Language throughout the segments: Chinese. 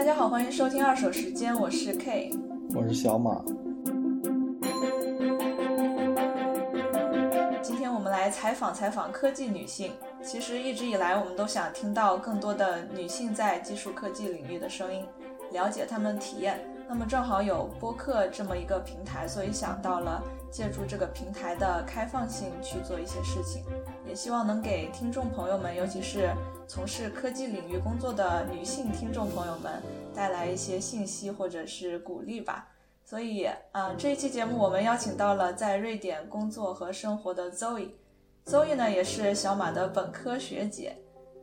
大家好，欢迎收听二手时间，我是 K，我是小马。今天我们来采访采访科技女性。其实一直以来，我们都想听到更多的女性在技术科技领域的声音，了解她们体验。那么正好有播客这么一个平台，所以想到了借助这个平台的开放性去做一些事情，也希望能给听众朋友们，尤其是从事科技领域工作的女性听众朋友们带来一些信息或者是鼓励吧。所以啊，这一期节目我们邀请到了在瑞典工作和生活的 Zoe，Zoe 呢也是小马的本科学姐，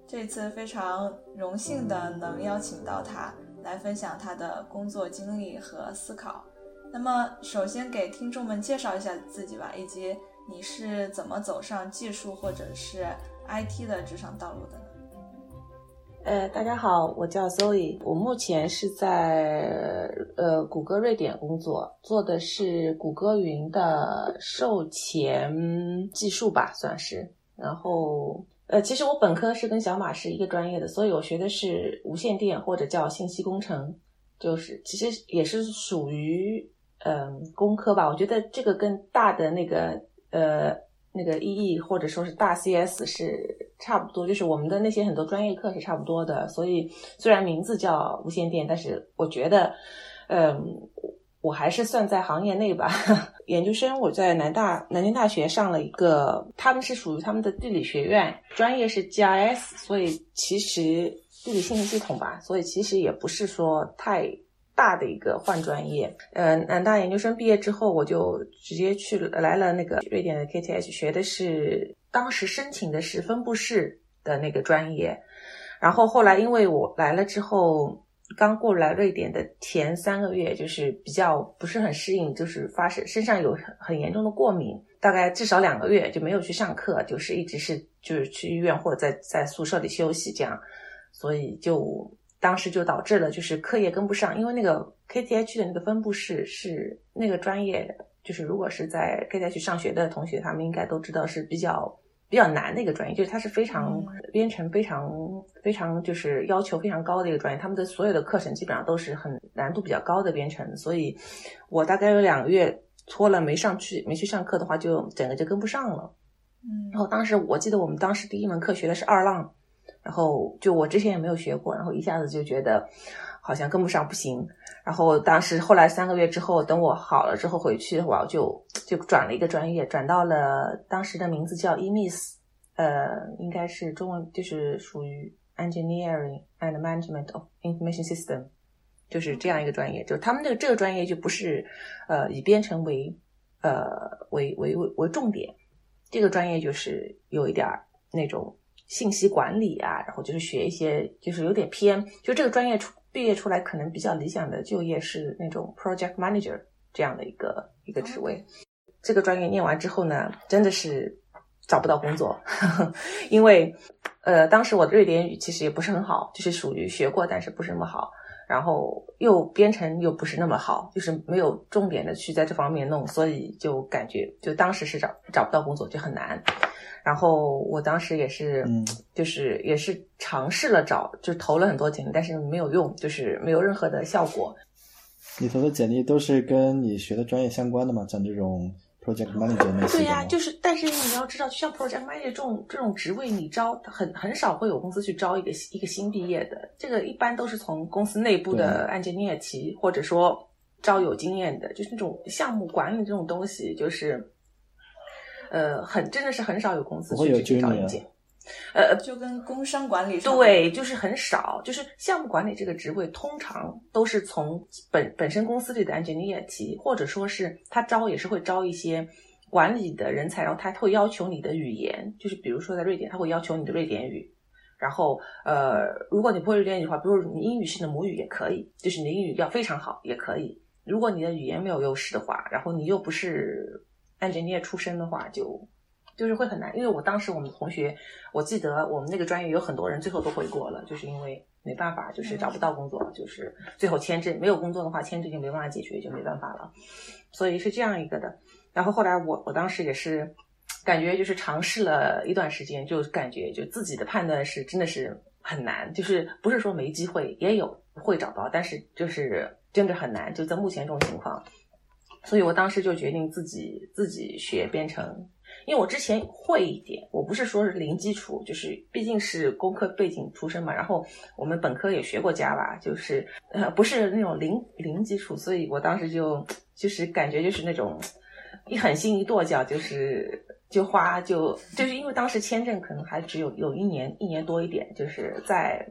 这次非常荣幸的能邀请到她。来分享她的工作经历和思考。那么，首先给听众们介绍一下自己吧，以及你是怎么走上技术或者是 IT 的职场道路的呢？呃，大家好，我叫 Zoe，我目前是在呃谷歌瑞典工作，做的是谷歌云的售前技术吧，算是。然后。呃，其实我本科是跟小马是一个专业的，所以我学的是无线电或者叫信息工程，就是其实也是属于嗯工科吧。我觉得这个跟大的那个呃那个 EE 或者说是大 CS 是差不多，就是我们的那些很多专业课是差不多的。所以虽然名字叫无线电，但是我觉得嗯。我还是算在行业内吧。研究生我在南大南京大学上了一个，他们是属于他们的地理学院，专业是 GIS，所以其实地理信息系统吧，所以其实也不是说太大的一个换专业。呃，南大研究生毕业之后，我就直接去来了那个瑞典的 KTH，学的是当时申请的是分布式的那个专业，然后后来因为我来了之后。刚过来瑞典的前三个月，就是比较不是很适应，就是发生身上有很很严重的过敏，大概至少两个月就没有去上课，就是一直是就是去医院或者在在宿舍里休息这样，所以就当时就导致了就是课业跟不上，因为那个 KTH 的那个分布式是那个专业，就是如果是在 KTH 上学的同学，他们应该都知道是比较。比较难的一个专业，就是它是非常编程非常非常就是要求非常高的一个专业，他们的所有的课程基本上都是很难度比较高的编程，所以我大概有两个月拖了没上去，没去上课的话，就整个就跟不上了。嗯，然后当时我记得我们当时第一门课学的是二浪，然后就我之前也没有学过，然后一下子就觉得好像跟不上不行。然后当时后来三个月之后，等我好了之后回去，我就就转了一个专业，转到了当时的名字叫 EMIS，呃，应该是中文就是属于 Engineering and Management of Information System，就是这样一个专业。就他们这个这个专业就不是呃以编程为呃为为为为重点，这个专业就是有一点那种信息管理啊，然后就是学一些就是有点偏，就这个专业出。毕业出来可能比较理想的就业是那种 project manager 这样的一个一个职位。这个专业念完之后呢，真的是找不到工作，因为呃，当时我的瑞典语其实也不是很好，就是属于学过但是不是那么好，然后又编程又不是那么好，就是没有重点的去在这方面弄，所以就感觉就当时是找找不到工作就很难。然后我当时也是，就是也是尝试了找，就投了很多简历，但是没有用，就是没有任何的效果。你投的简历都是跟你学的专业相关的吗？像这种 project manager 那些？对呀，就是，但是你要知道，像 project manager 这种这种职位，你招很很少会有公司去招一个一个新毕业的，这个一般都是从公司内部的案件练提，或者说招有经验的，就是那种项目管理这种东西，就是。呃，很真的是很少有公司去去招一件，呃，就跟工商管理对，就是很少，就是项目管理这个职位，通常都是从本本身公司里的 engineer 提，或者说是他招也是会招一些管理的人才，然后他会要求你的语言，就是比如说在瑞典，他会要求你的瑞典语，然后呃，如果你不会瑞典语的话，比如你英语是你的母语也可以，就是你的英语要非常好也可以，如果你的语言没有优势的话，然后你又不是。engineer 出身的话，就就是会很难，因为我当时我们同学，我记得我们那个专业有很多人最后都回国了，就是因为没办法，就是找不到工作，就是最后签证没有工作的话，签证就没办法解决，就没办法了，所以是这样一个的。然后后来我我当时也是感觉就是尝试了一段时间，就感觉就自己的判断是真的是很难，就是不是说没机会，也有会找到，但是就是真的很难，就在目前这种情况，所以我当时就决定自己自己学编程。因为我之前会一点，我不是说是零基础，就是毕竟是工科背景出身嘛。然后我们本科也学过 Java，就是呃不是那种零零基础，所以我当时就就是感觉就是那种一狠心一跺脚，就是就花就就是因为当时签证可能还只有有一年一年多一点，就是在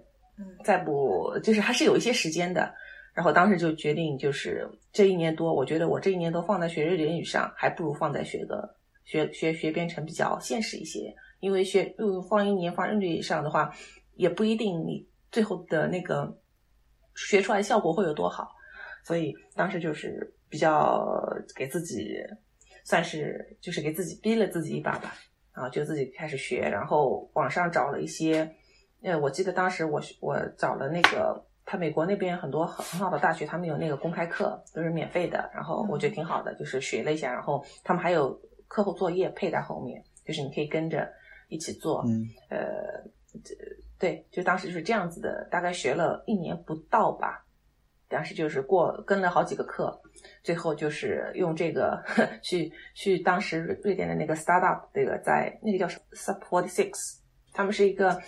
再不就是还是有一些时间的。然后当时就决定就是这一年多，我觉得我这一年多放在学瑞典语上，还不如放在学个。学学学编程比较现实一些，因为学又放一年放一年以上的话，也不一定你最后的那个学出来效果会有多好，所以当时就是比较给自己算是就是给自己逼了自己一把吧，啊，就自己开始学，然后网上找了一些，呃，我记得当时我我找了那个他美国那边很多很很好的大学，他们有那个公开课都是免费的，然后我觉得挺好的，就是学了一下，然后他们还有。课后作业配在后面，就是你可以跟着一起做。嗯，呃，对，就当时就是这样子的，大概学了一年不到吧。当时就是过跟了好几个课，最后就是用这个 去去当时瑞典的那个 startup，这个在那个叫什么 Sub Forty Six，他们是一个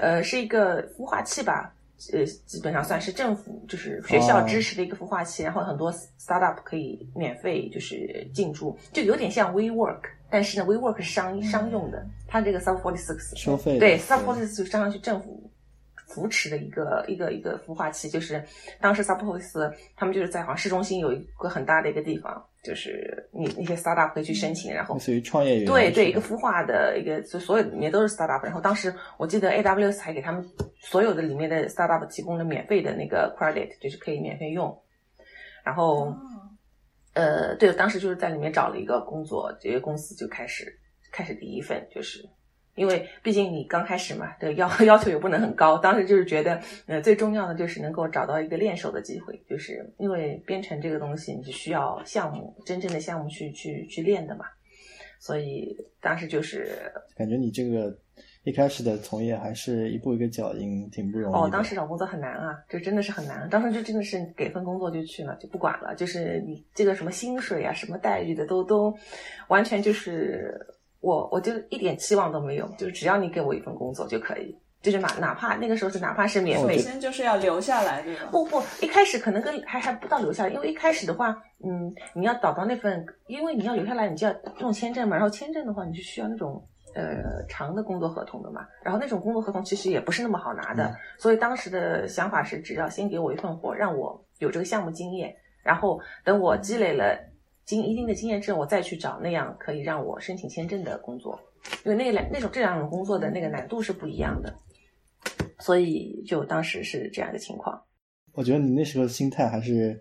呃是一个孵化器吧。呃，基本上算是政府就是学校支持的一个孵化器，然后很多 startup 可以免费就是进驻，就有点像 WeWork，但是呢，WeWork 是商商用的，它这个 Sub Forty Six 收费，对 Sub Forty Six 就相当于政府。扶持的一个一个一个孵化器，就是当时 Suppose 他们就是在好像市中心有一个很大的一个地方，就是你那些 startup 可以去申请，然后类似于创业园，对对，一个孵化的一个，就所有里面都是 startup。然后当时我记得 AWS 还给他们所有的里面的 startup 提供了免费的那个 credit，就是可以免费用。然后，呃，对，当时就是在里面找了一个工作，这个公司就开始开始第一份就是。因为毕竟你刚开始嘛，对要 要求也不能很高。当时就是觉得，呃，最重要的就是能够找到一个练手的机会，就是因为编程这个东西你是需要项目，真正的项目去去去练的嘛。所以当时就是感觉你这个一开始的从业还是一步一个脚印，挺不容易。哦，当时找工作很难啊，就真的是很难。当时就真的是给份工作就去了，就不管了，就是你这个什么薪水啊、什么待遇的都都完全就是。我我就一点期望都没有，就是只要你给我一份工作就可以，就是哪哪怕那个时候是哪怕是免费，首先就是要留下来，对吧？不不，一开始可能跟还还不到留下来，因为一开始的话，嗯，你要找到那份，因为你要留下来，你就要用签证嘛，然后签证的话，你是需要那种呃长的工作合同的嘛，然后那种工作合同其实也不是那么好拿的，所以当时的想法是，只要先给我一份活，让我有这个项目经验，然后等我积累了。经一定的经验之后，我再去找那样可以让我申请签证的工作，因为那两那种这两种工作的那个难度是不一样的，所以就当时是这样的情况。我觉得你那时候心态还是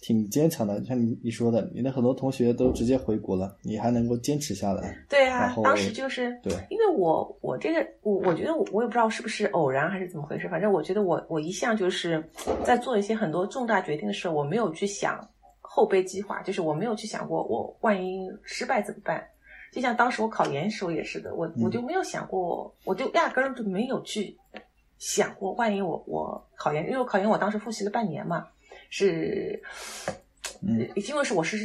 挺坚强的，像你你说的，你的很多同学都直接回国了，你还能够坚持下来。对啊，当时就是对，因为我我这个我我觉得我我也不知道是不是偶然还是怎么回事，反正我觉得我我一向就是在做一些很多重大决定的时候，我没有去想。后备计划就是我没有去想过，我万一失败怎么办？就像当时我考研时候也是的，我我就没有想过，我就压根儿就没有去想过，万一我我考研，因为我考研我当时复习了半年嘛，是。嗯，因为是我是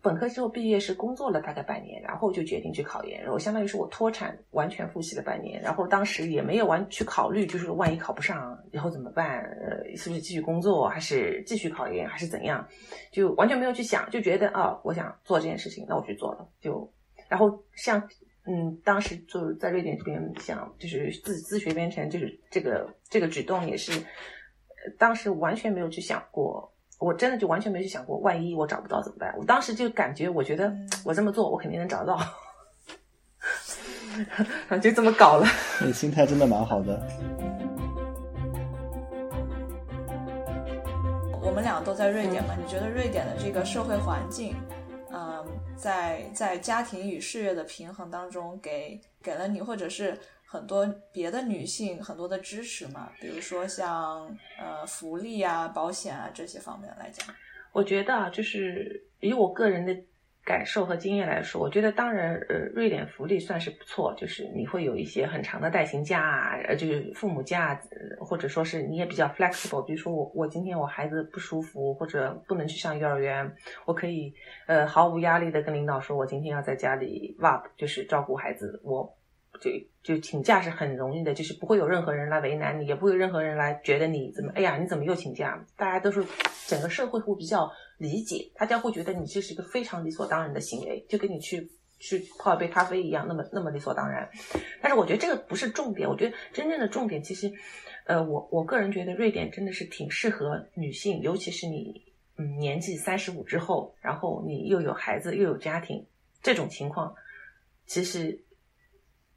本科之后毕业是工作了大概半年，然后就决定去考研，然后相当于是我脱产完全复习了半年，然后当时也没有完去考虑，就是万一考不上以后怎么办？呃，是不是继续工作，还是继续考研，还是怎样？就完全没有去想，就觉得啊，我想做这件事情，那我去做了。就然后像嗯，当时就在瑞典这边想，就是自自学编程，就是这个这个举动也是，当时完全没有去想过。我真的就完全没去想过，万一我找不到怎么办？我当时就感觉，我觉得我这么做，我肯定能找到，就这么搞了。你心态真的蛮好的。我们俩都在瑞典嘛？你觉得瑞典的这个社会环境，嗯，在在家庭与事业的平衡当中，给给了你，或者是？很多别的女性很多的支持嘛，比如说像呃福利啊、保险啊这些方面来讲，我觉得啊，就是以我个人的感受和经验来说，我觉得当然，呃，瑞典福利算是不错，就是你会有一些很长的带薪假啊，呃，就是父母假，或者说是你也比较 flexible。比如说我我今天我孩子不舒服或者不能去上幼儿园，我可以呃毫无压力的跟领导说，我今天要在家里 w a p 就是照顾孩子，我就就请假是很容易的，就是不会有任何人来为难你，也不会有任何人来觉得你怎么，哎呀，你怎么又请假？大家都是整个社会会比较。理解，大家会觉得你这是一个非常理所当然的行为，就跟你去去泡一杯咖啡一样，那么那么理所当然。但是我觉得这个不是重点，我觉得真正的重点其实，呃，我我个人觉得瑞典真的是挺适合女性，尤其是你嗯年纪三十五之后，然后你又有孩子又有家庭这种情况，其实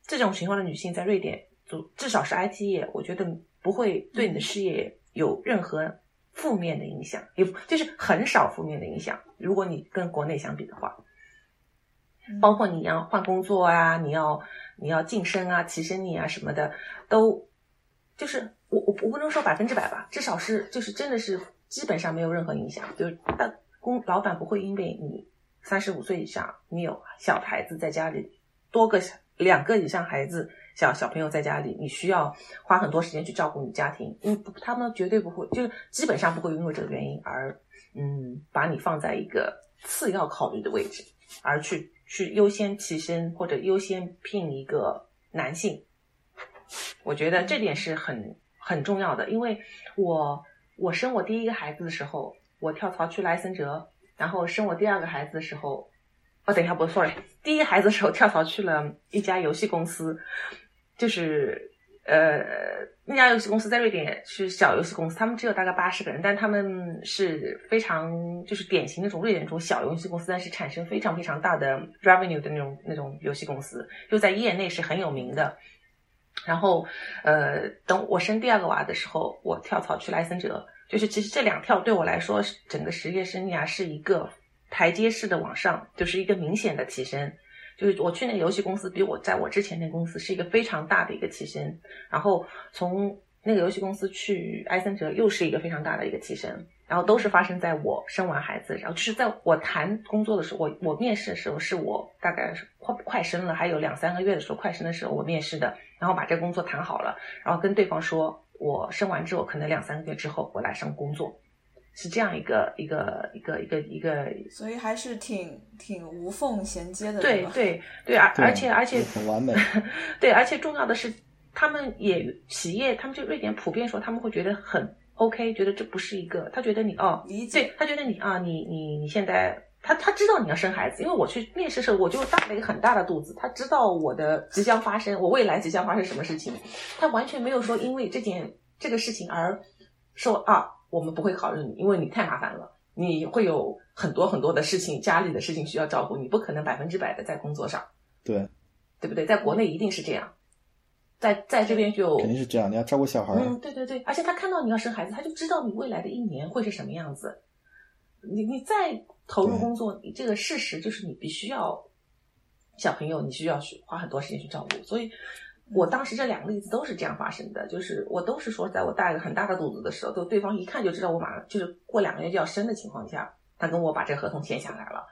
这种情况的女性在瑞典，就至少是 IT 业，我觉得不会对你的事业有任何。负面的影响，也就是很少负面的影响。如果你跟国内相比的话，包括你要换工作啊，你要你要晋升啊、提升你啊什么的，都就是我我我不能说百分之百吧，至少是就是真的是基本上没有任何影响。就是大公老板不会因为你三十五岁以上，你有小孩子在家里多个两个以上孩子。小小朋友在家里，你需要花很多时间去照顾你家庭，因为他们绝对不会，就是基本上不会因为这个原因而，嗯，把你放在一个次要考虑的位置，而去去优先提升或者优先聘一个男性。我觉得这点是很很重要的，因为我我生我第一个孩子的时候，我跳槽去莱森哲，然后生我第二个孩子的时候，哦，等一下，不，sorry，第一个孩子的时候跳槽去了一家游戏公司。就是呃，那家游戏公司在瑞典是小游戏公司，他们只有大概八十个人，但他们是非常就是典型那种瑞典那种小游戏公司，但是产生非常非常大的 revenue 的那种那种游戏公司，就在业内是很有名的。然后呃，等我生第二个娃的时候，我跳槽去莱森哲，就是其实这两跳对我来说，整个职业生涯是一个台阶式的往上，就是一个明显的提升。就是我去那个游戏公司，比我在我之前那公司是一个非常大的一个提升，然后从那个游戏公司去埃森哲又是一个非常大的一个提升，然后都是发生在我生完孩子，然后就是在我谈工作的时候，我我面试的时候是我大概是快快生了还有两三个月的时候，快生的时候我面试的，然后把这个工作谈好了，然后跟对方说我生完之后可能两三个月之后我来上工作。是这样一个一个一个一个一个，所以还是挺挺无缝衔接的。对对对，而而且而且很完美。对，而且重要的是，他们也企业，他们就瑞典普遍说，他们会觉得很 OK，觉得这不是一个，他觉得你哦，理解，他觉得你啊，你你你现在，他他知道你要生孩子，因为我去面试的时候，我就大了一个很大的肚子，他知道我的即将发生，我未来即将发生什么事情，他完全没有说因为这件这个事情而说啊。我们不会考虑你，因为你太麻烦了，你会有很多很多的事情，家里的事情需要照顾，你不可能百分之百的在工作上。对，对不对？在国内一定是这样，在在这边就肯定是这样，你要照顾小孩。嗯，对对对，而且他看到你要生孩子，他就知道你未来的一年会是什么样子。你你再投入工作，你这个事实就是你必须要小朋友，你需要去花很多时间去照顾，所以。我当时这两个例子都是这样发生的，就是我都是说，在我大一个很大的肚子的时候，都对方一看就知道我马上就是过两个月就要生的情况下，他跟我把这个合同签下来了，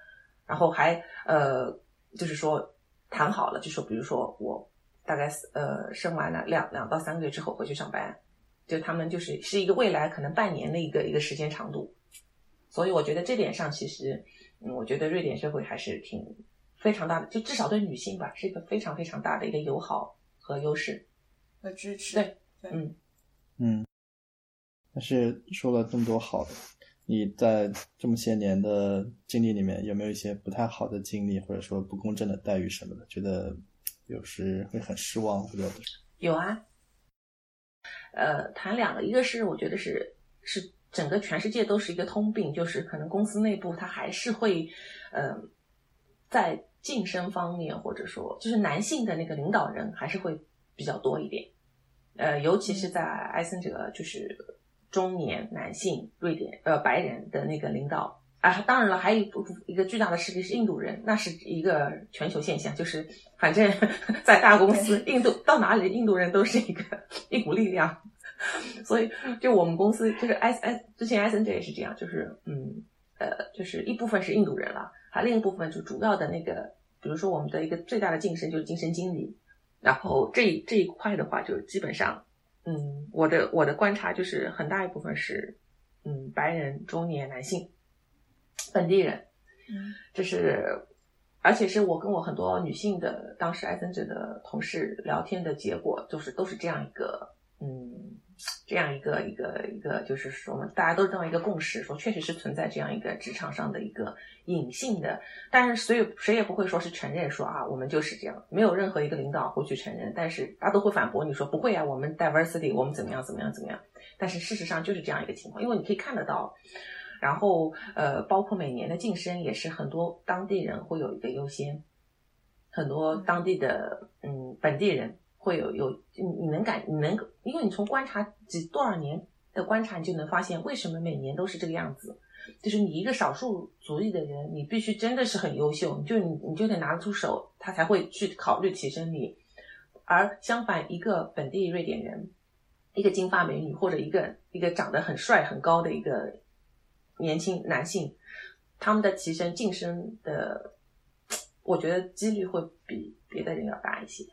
然后还呃，就是说谈好了，就说比如说我大概呃生完了两两到三个月之后回去上班，就他们就是是一个未来可能半年的一个一个时间长度，所以我觉得这点上其实，我觉得瑞典社会还是挺非常大的，就至少对女性吧，是一个非常非常大的一个友好。和优势和支持，对，嗯嗯。但是说了这么多好的，你在这么些年的经历里面，有没有一些不太好的经历，或者说不公正的待遇什么的？觉得有时会很失望，或者有啊。呃，谈两个，一个是我觉得是是整个全世界都是一个通病，就是可能公司内部它还是会，呃，在。晋升方面，或者说就是男性的那个领导人还是会比较多一点，呃，尤其是在埃森哲，就是中年男性瑞典呃白人的那个领导。啊，当然了，还有一一个巨大的势力是印度人，那是一个全球现象，就是反正 在大公司，印度到哪里印度人都是一个一股力量，所以就我们公司就是埃埃之前埃森哲也是这样，就是嗯呃就是一部分是印度人了。还另一部分就主要的那个，比如说我们的一个最大的晋升就是晋升经理，然后这这一块的话，就基本上，嗯，我的我的观察就是很大一部分是，嗯，白人中年男性，本地人，嗯。这是，而且是我跟我很多女性的当时艾森哲的同事聊天的结果，就是都是这样一个，嗯，这样一个一个一个，就是说大家都是这样一个共识，说确实是存在这样一个职场上的一个隐性的，但是所以谁也不会说是承认说啊，我们就是这样，没有任何一个领导会去承认，但是大家都会反驳你说不会啊，我们 diversity 我们怎么样怎么样怎么样，但是事实上就是这样一个情况，因为你可以看得到。然后，呃，包括每年的晋升也是很多当地人会有一个优先，很多当地的嗯本地人会有有你你能感你能，因为你从观察几多少年的观察，你就能发现为什么每年都是这个样子。就是你一个少数族裔的人，你必须真的是很优秀，就你你就得拿得出手，他才会去考虑提升你。而相反，一个本地瑞典人，一个金发美女，或者一个一个长得很帅很高的一个年轻男性，他们的提升晋升的，我觉得几率会比别的人要大一些。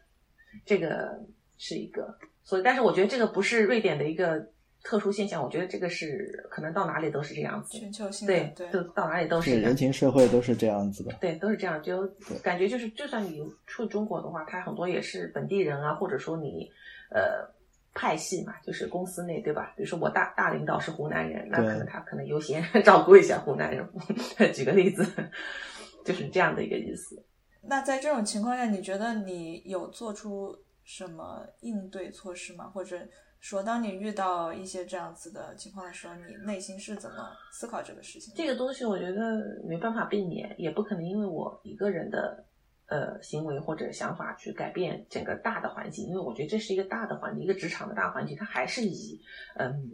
这个是一个，所以但是我觉得这个不是瑞典的一个特殊现象，我觉得这个是可能到哪里都是这样子。全球性的对，对都到哪里都是是人情社会都是这样子的。对，都是这样，就感觉就是，就算你出中国的话，他很多也是本地人啊，或者说你呃派系嘛，就是公司内对吧？比如说我大大领导是湖南人，那可能他可能优先 照顾一下湖南人。举个例子，就是这样的一个意思。那在这种情况下，你觉得你有做出什么应对措施吗？或者说，当你遇到一些这样子的情况的时候，你内心是怎么思考这个事情？这个东西我觉得没办法避免，也不可能因为我一个人的呃行为或者想法去改变整个大的环境，因为我觉得这是一个大的环境，一个职场的大环境，它还是以嗯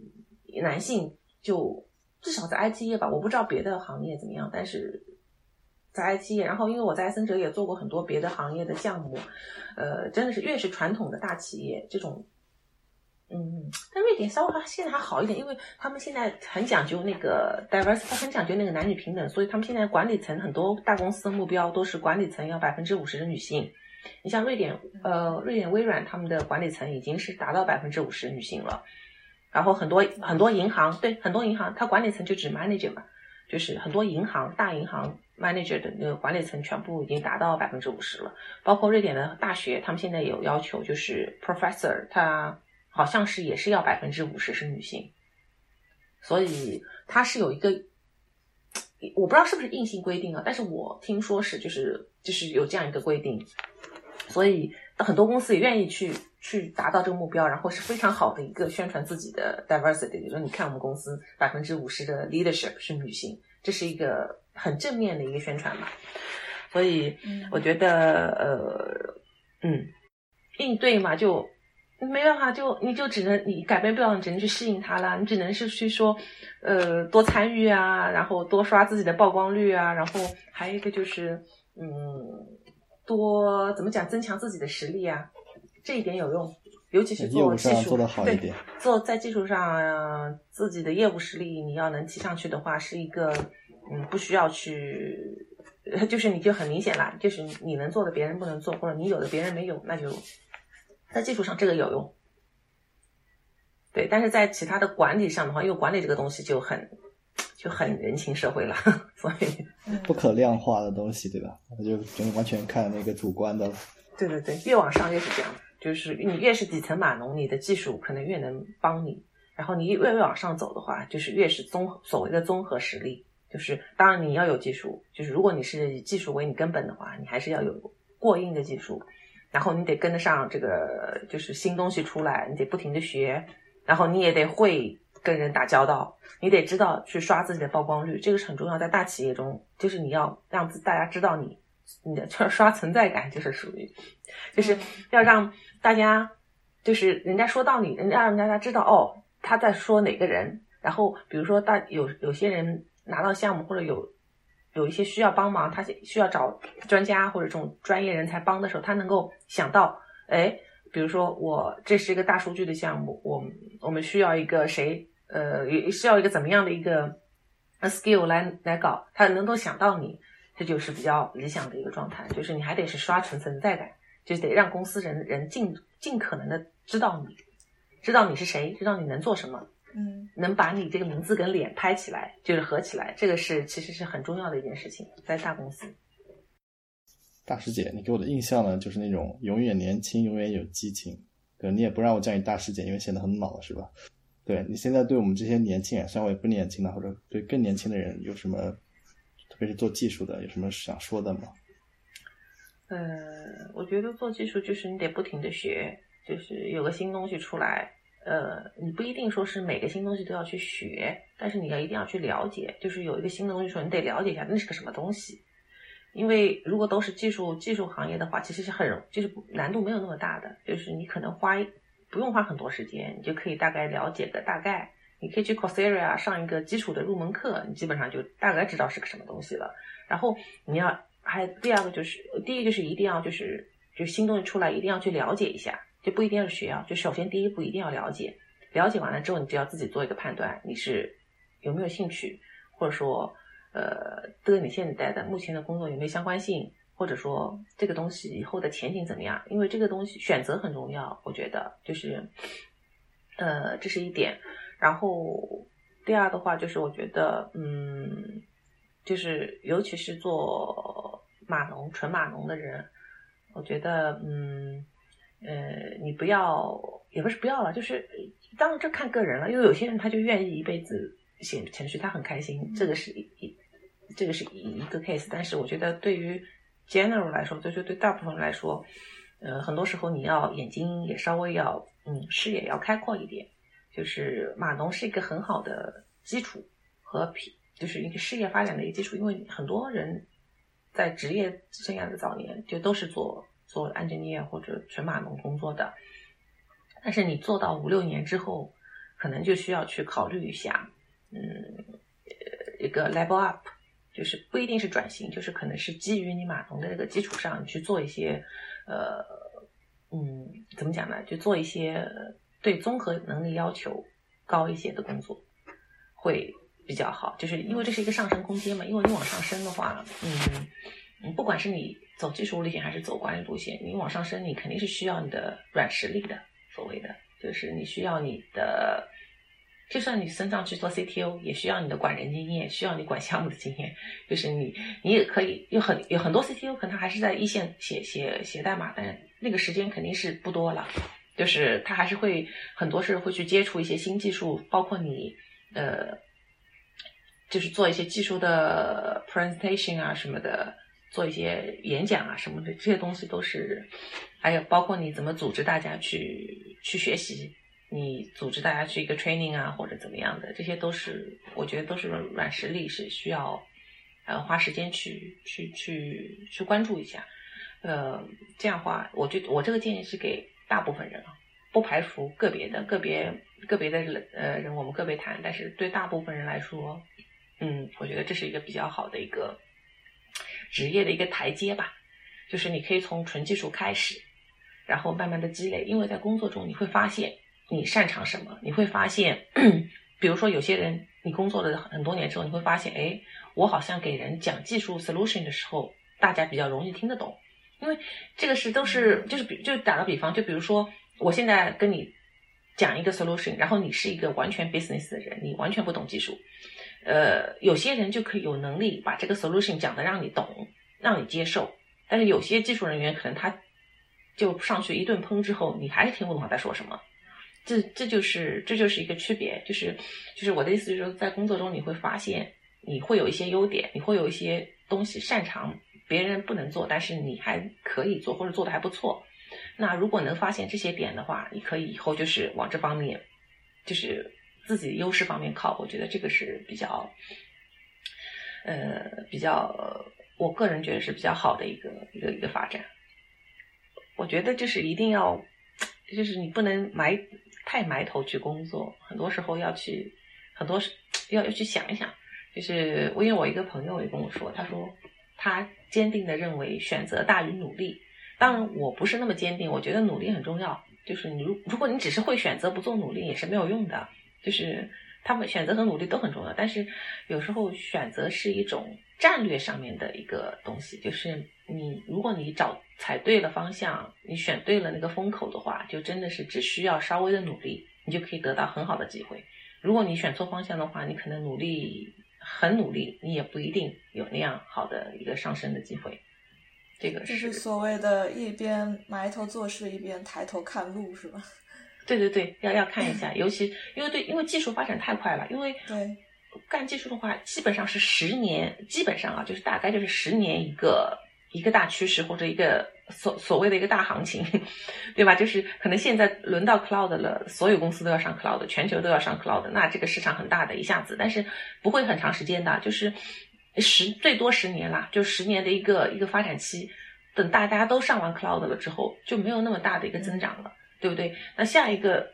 男性就至少在 IT 业吧，我不知道别的行业怎么样，但是。在 IT 业，然后因为我在艾森哲也做过很多别的行业的项目，呃，真的是越是传统的大企业，这种嗯，但瑞典稍微还现在还好一点，因为他们现在很讲究那个 divers，他很讲究那个男女平等，所以他们现在管理层很多大公司的目标都是管理层要百分之五十的女性。你像瑞典，呃，瑞典微软他们的管理层已经是达到百分之五十女性了，然后很多很多银行，对很多银行，它管理层就指 manager 嘛，就是很多银行大银行 manager 的那个管理层全部已经达到百分之五十了，包括瑞典的大学，他们现在有要求，就是 professor 他。好像是也是要百分之五十是女性，所以它是有一个，我不知道是不是硬性规定啊，但是我听说是就是就是有这样一个规定，所以很多公司也愿意去去达到这个目标，然后是非常好的一个宣传自己的 diversity，比如说你看我们公司百分之五十的 leadership 是女性，这是一个很正面的一个宣传嘛，所以我觉得呃嗯应对嘛就。没办法，就你就只能你改变不了，你只能去适应它啦。你只能是去说，呃，多参与啊，然后多刷自己的曝光率啊，然后还有一个就是，嗯，多怎么讲，增强自己的实力啊，这一点有用，尤其是做技术，做得好一点。做在技术上、呃、自己的业务实力，你要能提上去的话，是一个嗯，不需要去，就是你就很明显啦，就是你能做的别人不能做，或者你有的别人没有，那就。在技术上这个有用，对，但是在其他的管理上的话，因为管理这个东西就很就很人情社会了，所以不可量化的东西，对吧？那就就完全看那个主观的了。对对对，越往上越是这样，就是你越是底层码农，你的技术可能越能帮你，然后你越越往上走的话，就是越是综所谓的综合实力，就是当然你要有技术，就是如果你是以技术为你根本的话，你还是要有过硬的技术。然后你得跟得上这个，就是新东西出来，你得不停的学，然后你也得会跟人打交道，你得知道去刷自己的曝光率，这个是很重要。在大企业中，就是你要让大家知道你，你的就是刷存在感，就是属于，就是要让大家，就是人家说到你，人家让大家知道哦，他在说哪个人。然后比如说大有有些人拿到项目或者有。有一些需要帮忙，他需要找专家或者这种专业人才帮的时候，他能够想到，哎，比如说我这是一个大数据的项目，我我们需要一个谁，呃，需要一个怎么样的一个 skill 来来搞，他能够想到你，这就是比较理想的一个状态，就是你还得是刷存存在感，就是得让公司人人尽尽可能的知道你，知道你是谁，知道你能做什么，嗯能把你这个名字跟脸拍起来，就是合起来，这个是其实是很重要的一件事情，在大公司。大师姐，你给我的印象呢，就是那种永远年轻，永远有激情。对，你也不让我叫你大师姐，因为显得很老，是吧？对你现在对我们这些年轻人，虽然我也不年轻了，或者对更年轻的人有什么，特别是做技术的，有什么想说的吗？呃，我觉得做技术就是你得不停的学，就是有个新东西出来，呃，你不一定说是每个新东西都要去学，但是你要一定要去了解，就是有一个新的东西时候，你得了解一下那是个什么东西。因为如果都是技术技术行业的话，其实是很容，就是难度没有那么大的，就是你可能花不用花很多时间，你就可以大概了解个大概。你可以去 Coursera 上一个基础的入门课，你基本上就大概知道是个什么东西了。然后你要还第二个就是，第一个就是一定要就是就新东西出来一定要去了解一下，就不一定要学啊，就首先第一步一定要了解，了解完了之后，你就要自己做一个判断，你是有没有兴趣，或者说呃跟你现在的目前的工作有没有相关性，或者说这个东西以后的前景怎么样？因为这个东西选择很重要，我觉得就是呃这是一点。然后第二的话就是我觉得嗯，就是尤其是做码农纯码农的人，我觉得嗯呃你不要也不是不要了，就是当然这看个人了，因为有些人他就愿意一辈子写程序，他很开心，这个是一一这个是一一个 case。但是我觉得对于 general 来说，就是对大部分人来说，呃，很多时候你要眼睛也稍微要嗯视野要开阔一点。就是码农是一个很好的基础和皮，就是一个事业发展的一个基础。因为很多人在职业生涯的早年就都是做做 engineer 或者纯码农工作的，但是你做到五六年之后，可能就需要去考虑一下，嗯，一个 level up，就是不一定是转型，就是可能是基于你码农的这个基础上去做一些，呃，嗯，怎么讲呢？就做一些。对综合能力要求高一些的工作会比较好，就是因为这是一个上升空间嘛。因为你往上升的话，嗯，不管是你走技术路线还是走管理路线，你往上升，你肯定是需要你的软实力的。所谓的就是你需要你的，就算你升上去做 CTO，也需要你的管人经验，需要你管项目的经验。就是你你也可以有很有很多 CTO 可能还是在一线写写写代码，但那个时间肯定是不多了。就是他还是会很多是会去接触一些新技术，包括你呃，就是做一些技术的 presentation 啊什么的，做一些演讲啊什么的，这些东西都是，还有包括你怎么组织大家去去学习，你组织大家去一个 training 啊或者怎么样的，这些都是我觉得都是软实力，是需要呃花时间去去去去关注一下，呃，这样的话，我觉我这个建议是给。大部分人啊，不排除个别的、个别、个别的人，呃，人我们个别谈。但是对大部分人来说，嗯，我觉得这是一个比较好的一个职业的一个台阶吧。就是你可以从纯技术开始，然后慢慢的积累。因为在工作中你会发现你擅长什么，你会发现，比如说有些人你工作了很多年之后，你会发现，哎，我好像给人讲技术 solution 的时候，大家比较容易听得懂。因为这个是都是就是比就打个比方，就比如说我现在跟你讲一个 solution，然后你是一个完全 business 的人，你完全不懂技术，呃，有些人就可以有能力把这个 solution 讲的让你懂，让你接受，但是有些技术人员可能他就上去一顿喷之后，你还是听不懂他在说什么，这这就是这就是一个区别，就是就是我的意思就是说，在工作中你会发现你会有一些优点，你会有一些东西擅长。别人不能做，但是你还可以做，或者做的还不错。那如果能发现这些点的话，你可以以后就是往这方面，就是自己优势方面靠。我觉得这个是比较，呃，比较，我个人觉得是比较好的一个一个一个发展。我觉得就是一定要，就是你不能埋太埋头去工作，很多时候要去，很多要要去想一想。就是我因为我一个朋友也跟我说，他说。他坚定的认为选择大于努力，当然我不是那么坚定，我觉得努力很重要。就是你如如果你只是会选择不做努力也是没有用的。就是他们选择和努力都很重要，但是有时候选择是一种战略上面的一个东西，就是你如果你找踩对了方向，你选对了那个风口的话，就真的是只需要稍微的努力，你就可以得到很好的机会。如果你选错方向的话，你可能努力很努力，你也不一定有那样好的一个上升的机会。这个是所谓的一边埋头做事一边抬头看路，是吧？对对对，要要看一下，尤其因为对，因为技术发展太快了，因为对干技术的话，基本上是十年，基本上啊，就是大概就是十年一个一个大趋势或者一个所所谓的一个大行情，对吧？就是可能现在轮到 cloud 了，所有公司都要上 cloud，全球都要上 cloud，那这个市场很大的一下子，但是不会很长时间的，就是十最多十年啦，就十年的一个一个发展期，等大家都上完 cloud 了之后，就没有那么大的一个增长了。对不对？那下一个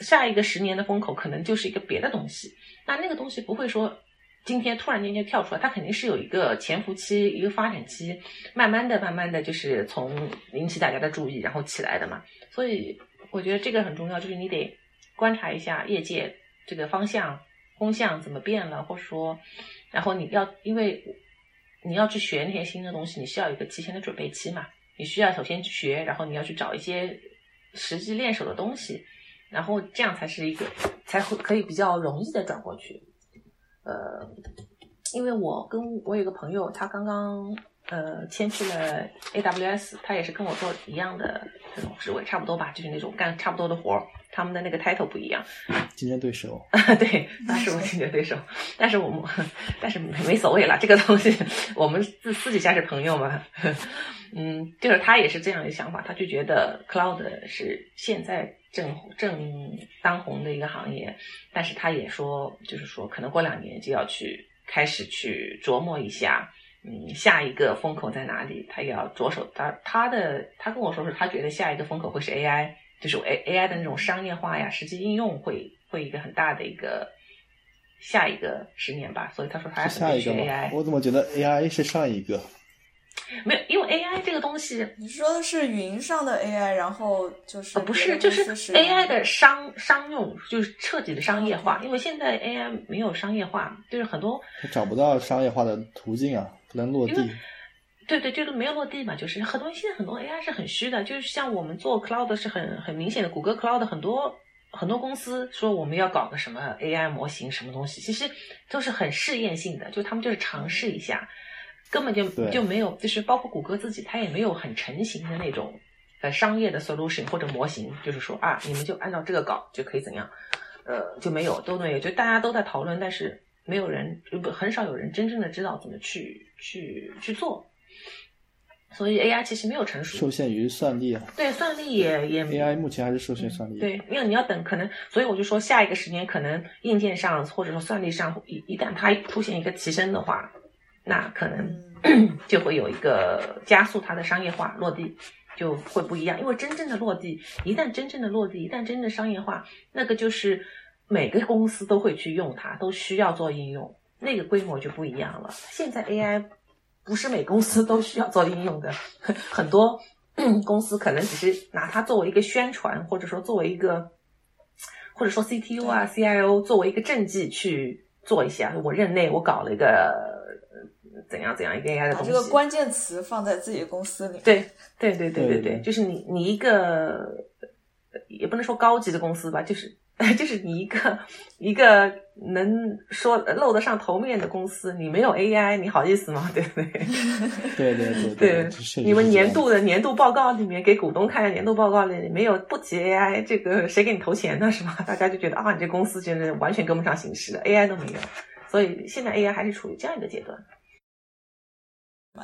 下一个十年的风口可能就是一个别的东西。那那个东西不会说今天突然间就跳出来，它肯定是有一个潜伏期、一个发展期，慢慢的、慢慢的就是从引起大家的注意，然后起来的嘛。所以我觉得这个很重要，就是你得观察一下业界这个方向、风向怎么变了，或者说，然后你要因为你要去学那些新的东西，你需要一个提前的准备期嘛。你需要首先去学，然后你要去找一些。实际练手的东西，然后这样才是一个才会可以比较容易的转过去。呃，因为我跟我有个朋友，他刚刚呃签去了 AWS，他也是跟我做一样的这种职位，差不多吧，就是那种干差不多的活儿。他们的那个 title 不一样，竞争对手。对，那是我竞争对手，但是我们 但是没所谓了，这个东西我们私私底下是朋友嘛。嗯，就是他也是这样一个想法，他就觉得 cloud 是现在正正当红的一个行业，但是他也说，就是说可能过两年就要去开始去琢磨一下，嗯，下一个风口在哪里，他也要着手。他他的他跟我说是，他觉得下一个风口会是 AI，就是 A AI 的那种商业化呀，实际应用会会一个很大的一个下一个十年吧。所以他说他下一个 AI，我怎么觉得 AI 是上一个？没有，因为 AI 这个东西，你说的是云上的 AI，然后就是不是，就是 AI 的商商用，就是彻底的商业化。因为现在 AI 没有商业化，就是很多找不到商业化的途径啊，不能落地。对对，就是没有落地嘛，就是很多现在很多 AI 是很虚的，就是像我们做 Cloud 是很很明显的，谷歌 Cloud 很多很多公司说我们要搞个什么 AI 模型什么东西，其实都是很试验性的，就他们就是尝试一下。根本就就没有，就是包括谷歌自己，它也没有很成型的那种呃商业的 solution 或者模型，就是说啊，你们就按照这个搞就可以怎样，呃，就没有，都没有，就大家都在讨论，但是没有人不很少有人真正的知道怎么去去去做，所以 AI 其实没有成熟，受限于算力啊，对，算力也也 AI 目前还是受限算力，对，因为你要等，可能，所以我就说下一个十年可能硬件上或者说算力上一一旦它出现一个提升的话。那可能 就会有一个加速它的商业化落地，就会不一样。因为真正的落地，一旦真正的落地，一旦真的商业化，那个就是每个公司都会去用它，都需要做应用，那个规模就不一样了。现在 AI 不是每公司都需要做应用的，很多 公司可能只是拿它作为一个宣传，或者说作为一个，或者说 CTO 啊、CIO 作为一个政绩去做一下。我任内我搞了一个。怎样怎样一个 AI 的东西？把这个关键词放在自己公司里。对对对对对对，就是你你一个也不能说高级的公司吧，就是就是你一个一个能说露得上头面的公司，你没有 AI，你好意思吗？对不对？对对对对，你们年度的年度报告里面给股东看的年度报告里没有不提 AI，这个谁给你投钱呢？是吧？大家就觉得啊，你这公司真的完全跟不上形势了，AI 都没有，所以现在 AI 还是处于这样一个阶段。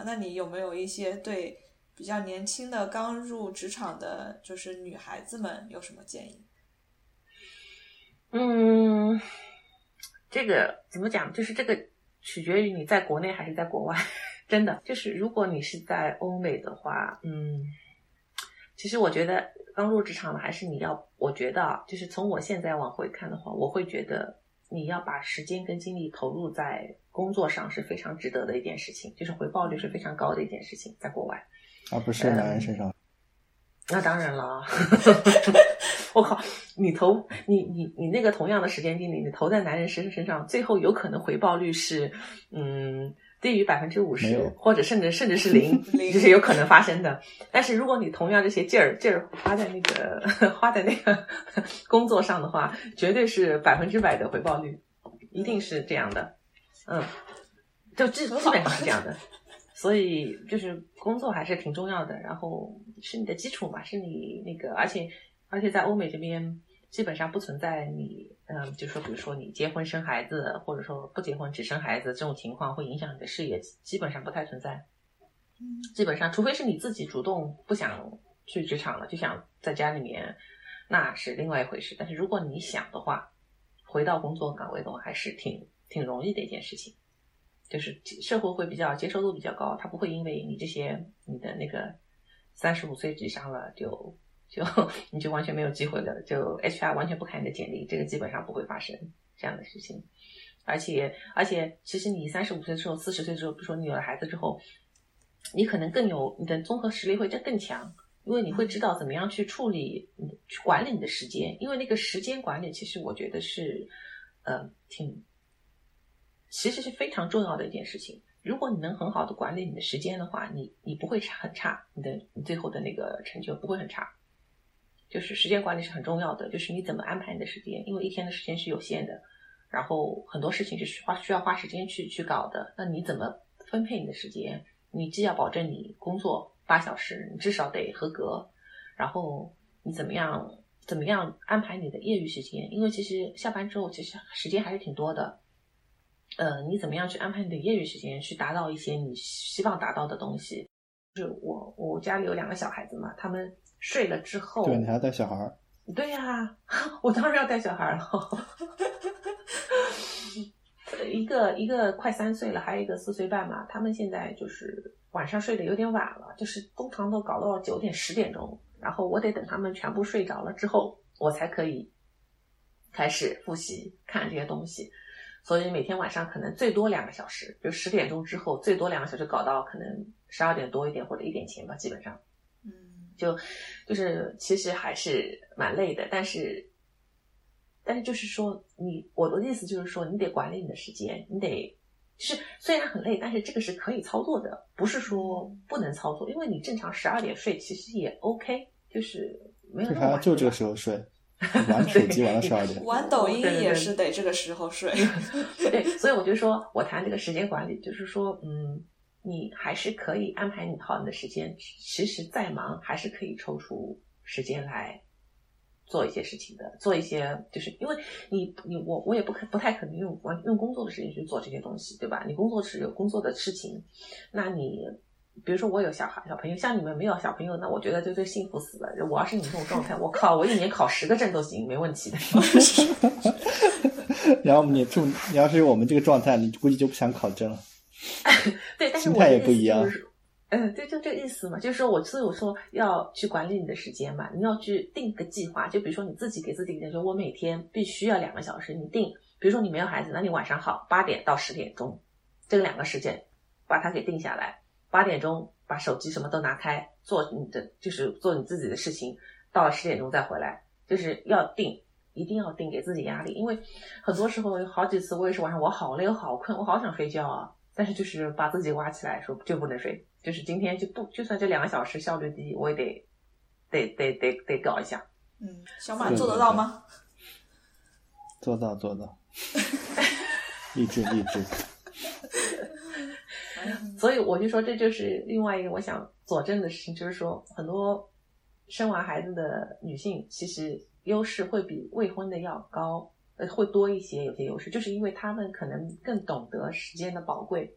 那你有没有一些对比较年轻的刚入职场的，就是女孩子们有什么建议？嗯，这个怎么讲？就是这个取决于你在国内还是在国外。真的，就是如果你是在欧美的话，嗯，其实我觉得刚入职场的还是你要，我觉得就是从我现在往回看的话，我会觉得你要把时间跟精力投入在。工作上是非常值得的一件事情，就是回报率是非常高的一件事情，在国外，而不是男人身上。那当然了，我靠，你投你你你那个同样的时间精力，你投在男人身身上，最后有可能回报率是，嗯，低于百分之五十，或者甚至甚至是零，零这是有可能发生的。但是如果你同样这些劲儿劲儿花在那个 花在那个工作上的话，绝对是百分之百的回报率，一定是这样的。嗯，就基基本上是这样的。所以就是工作还是挺重要的，然后是你的基础嘛，是你那个，而且而且在欧美这边基本上不存在你，嗯，就说比如说你结婚生孩子，或者说不结婚只生孩子这种情况会影响你的事业，基本上不太存在。基本上，除非是你自己主动不想去职场了，就想在家里面，那是另外一回事。但是如果你想的话，回到工作岗位的话，还是挺挺容易的一件事情。就是社会会比较接受度比较高，他不会因为你这些你的那个三十五岁以上了就就 你就完全没有机会了，就 HR 完全不看你的简历，这个基本上不会发生这样的事情。而且而且，其实你三十五岁之后、四十岁之后，比如说你有了孩子之后，你可能更有你的综合实力会更更强，因为你会知道怎么样去处理、去管理你的时间，因为那个时间管理其实我觉得是呃挺。其实是非常重要的一件事情。如果你能很好的管理你的时间的话，你你不会差很差，你的你最后的那个成就不会很差。就是时间管理是很重要的，就是你怎么安排你的时间，因为一天的时间是有限的，然后很多事情是花需要花时间去去搞的。那你怎么分配你的时间？你既要保证你工作八小时，你至少得合格，然后你怎么样怎么样安排你的业余时间？因为其实下班之后，其实时间还是挺多的。呃，你怎么样去安排你的业余时间，去达到一些你希望达到的东西？就是我，我家里有两个小孩子嘛，他们睡了之后，对你还要带小孩儿？对呀，我当然要带小孩了。一个一个快三岁了，还有一个四岁半嘛。他们现在就是晚上睡得有点晚了，就是通常都搞到九点十点钟，然后我得等他们全部睡着了之后，我才可以开始复习看这些东西。所以每天晚上可能最多两个小时，就十点钟之后最多两个小时，搞到可能十二点多一点或者一点前吧，基本上，嗯，就就是其实还是蛮累的，但是但是就是说你我的意思就是说你得管理你的时间，你得是虽然很累，但是这个是可以操作的，不是说不能操作，因为你正常十二点睡其实也 OK，就是没有那么晚就这个时候睡。玩手机玩到十二点，玩抖音也是得这个时候睡。对，所以我就说，我谈这个时间管理，就是说，嗯，你还是可以安排你好你的时间，其实再忙还是可以抽出时间来做一些事情的，做一些，就是因为你你我我也不可不太可能用完用工作的时间去做这些东西，对吧？你工作是有工作的事情，那你。比如说我有小孩小朋友，像你们没有小朋友，那我觉得就就幸福死了。我要是你这种状态，我靠，我一年考十个证都行，没问题的。然后你住，你要是我们这个状态，你估计就不想考证了。对，但是心态也不一样。嗯，对，就这个意思嘛，就是说我所以我说要去管理你的时间嘛，你要去定个计划。就比如说你自己给自己一个，说我每天必须要两个小时，你定。比如说你没有孩子，那你晚上好八点到十点钟这两个时间，把它给定下来。八点钟把手机什么都拿开，做你的就是做你自己的事情，到了十点钟再回来，就是要定，一定要定给自己压力，因为很多时候有好几次我也是晚上我好累我好困我好想睡觉啊，但是就是把自己挖起来说就不能睡，就是今天就不就算这两个小时效率低，我也得得得得得搞一下。嗯，小马做得到吗？做到做到，励志励志。所以我就说，这就是另外一个我想佐证的事情，就是说，很多生完孩子的女性其实优势会比未婚的要高，呃，会多一些。有些优势，就是因为他们可能更懂得时间的宝贵。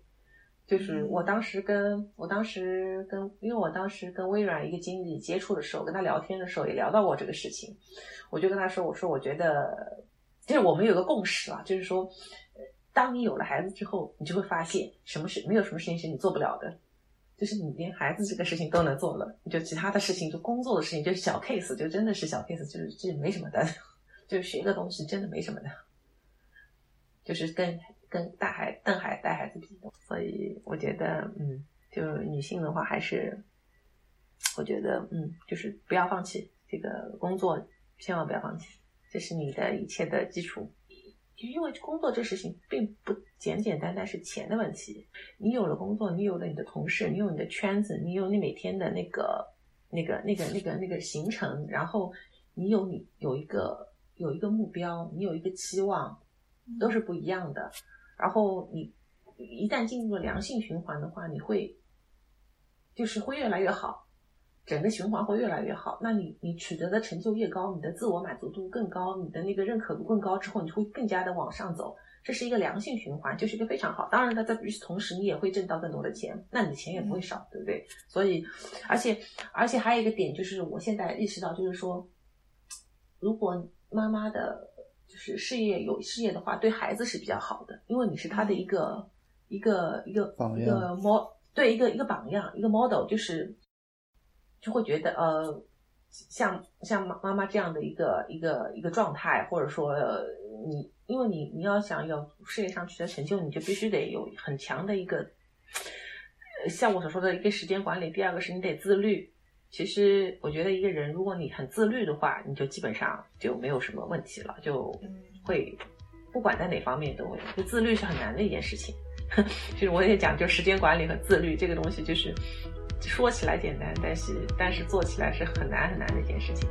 就是我当时跟我当时跟，因为我当时跟微软一个经理接触的时候，跟他聊天的时候也聊到过这个事情，我就跟他说，我说我觉得，就是我们有个共识啊，就是说。当你有了孩子之后，你就会发现，什么事没有什么事情是你做不了的，就是你连孩子这个事情都能做了，就其他的事情，就工作的事情，就是小 case，就真的是小 case，就是这没什么的，就是学个东西真的没什么的，就是跟跟带孩带孩带孩子比，所以我觉得，嗯，就女性的话，还是我觉得，嗯，就是不要放弃这个工作，千万不要放弃，这是你的一切的基础。因为工作这事情并不简简单单是钱的问题。你有了工作，你有了你的同事，你有你的圈子，你有你每天的那个、那个、那个、那个、那个行程，然后你有你有一个有一个目标，你有一个期望，都是不一样的。然后你一旦进入了良性循环的话，你会就是会越来越好。整个循环会越来越好，那你你取得的成就越高，你的自我满足度更高，你的那个认可度更高之后，你会更加的往上走，这是一个良性循环，就是一个非常好。当然了，在与此同时，你也会挣到更多的钱，那你的钱也不会少，对不对？所以，而且而且还有一个点就是，我现在意识到，就是说，如果妈妈的就是事业有事业的话，对孩子是比较好的，因为你是他的一个一个一个一个模对一个一个榜样，一个 model，就是。就会觉得呃，像像妈妈妈这样的一个一个一个状态，或者说你，因为你你要想有事业上取得成就，你就必须得有很强的一个，像我所说的一个时间管理。第二个是你得自律。其实我觉得一个人，如果你很自律的话，你就基本上就没有什么问题了，就会不管在哪方面都会。就自律是很难的一件事情。就是我也讲，就时间管理和自律这个东西，就是。说起来简单，但是但是做起来是很难很难的一件事情。